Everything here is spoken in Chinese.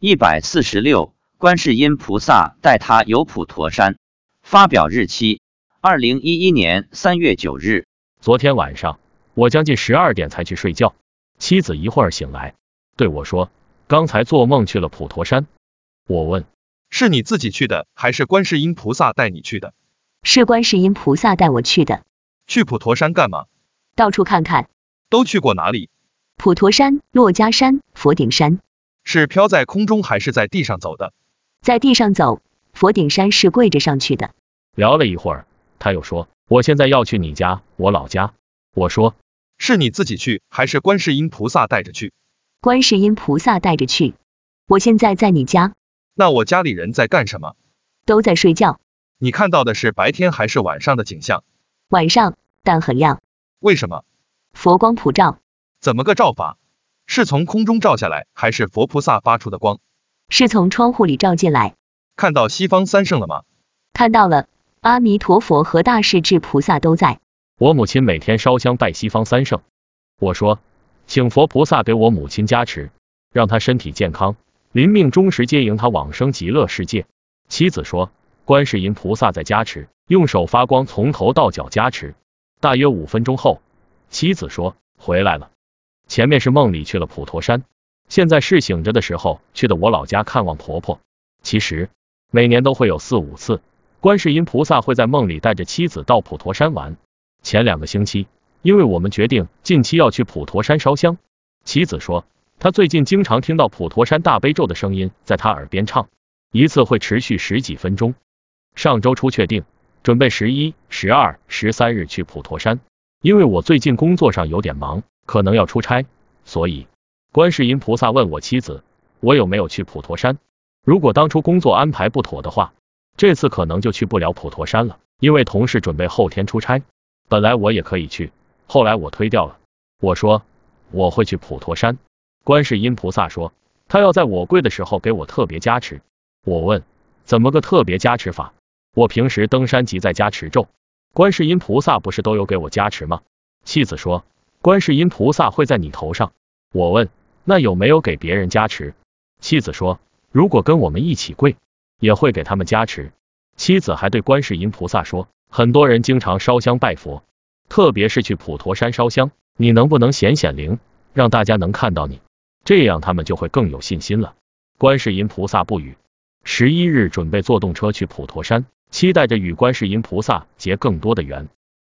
一百四十六，观世音菩萨带他游普陀山。发表日期：二零一一年三月九日。昨天晚上，我将近十二点才去睡觉。妻子一会儿醒来，对我说：“刚才做梦去了普陀山。”我问：“是你自己去的，还是观世音菩萨带你去的？”是观世音菩萨带我去的。去普陀山干嘛？到处看看。都去过哪里？普陀山、珞珈山、佛顶山。是飘在空中还是在地上走的？在地上走，佛顶山是跪着上去的。聊了一会儿，他又说：“我现在要去你家，我老家。”我说：“是你自己去，还是观世音菩萨带着去？”观世音菩萨带着去。我现在在你家。那我家里人在干什么？都在睡觉。你看到的是白天还是晚上的景象？晚上，但很亮。为什么？佛光普照。怎么个照法？是从空中照下来，还是佛菩萨发出的光？是从窗户里照进来。看到西方三圣了吗？看到了，阿弥陀佛和大势至菩萨都在。我母亲每天烧香拜西方三圣。我说，请佛菩萨给我母亲加持，让她身体健康，临命终时接迎她往生极乐世界。妻子说，观世音菩萨在加持，用手发光，从头到脚加持。大约五分钟后，妻子说回来了。前面是梦里去了普陀山，现在是醒着的时候去的我老家看望婆婆。其实每年都会有四五次，观世音菩萨会在梦里带着妻子到普陀山玩。前两个星期，因为我们决定近期要去普陀山烧香，妻子说她最近经常听到普陀山大悲咒的声音在她耳边唱，一次会持续十几分钟。上周初确定准备十一、十二、十三日去普陀山，因为我最近工作上有点忙。可能要出差，所以观世音菩萨问我妻子，我有没有去普陀山？如果当初工作安排不妥的话，这次可能就去不了普陀山了，因为同事准备后天出差。本来我也可以去，后来我推掉了。我说我会去普陀山。观世音菩萨说，他要在我跪的时候给我特别加持。我问怎么个特别加持法？我平时登山即在家持咒，观世音菩萨不是都有给我加持吗？妻子说。观世音菩萨会在你头上。我问，那有没有给别人加持？妻子说，如果跟我们一起跪，也会给他们加持。妻子还对观世音菩萨说，很多人经常烧香拜佛，特别是去普陀山烧香，你能不能显显灵，让大家能看到你，这样他们就会更有信心了。观世音菩萨不语。十一日准备坐动车去普陀山，期待着与观世音菩萨结更多的缘。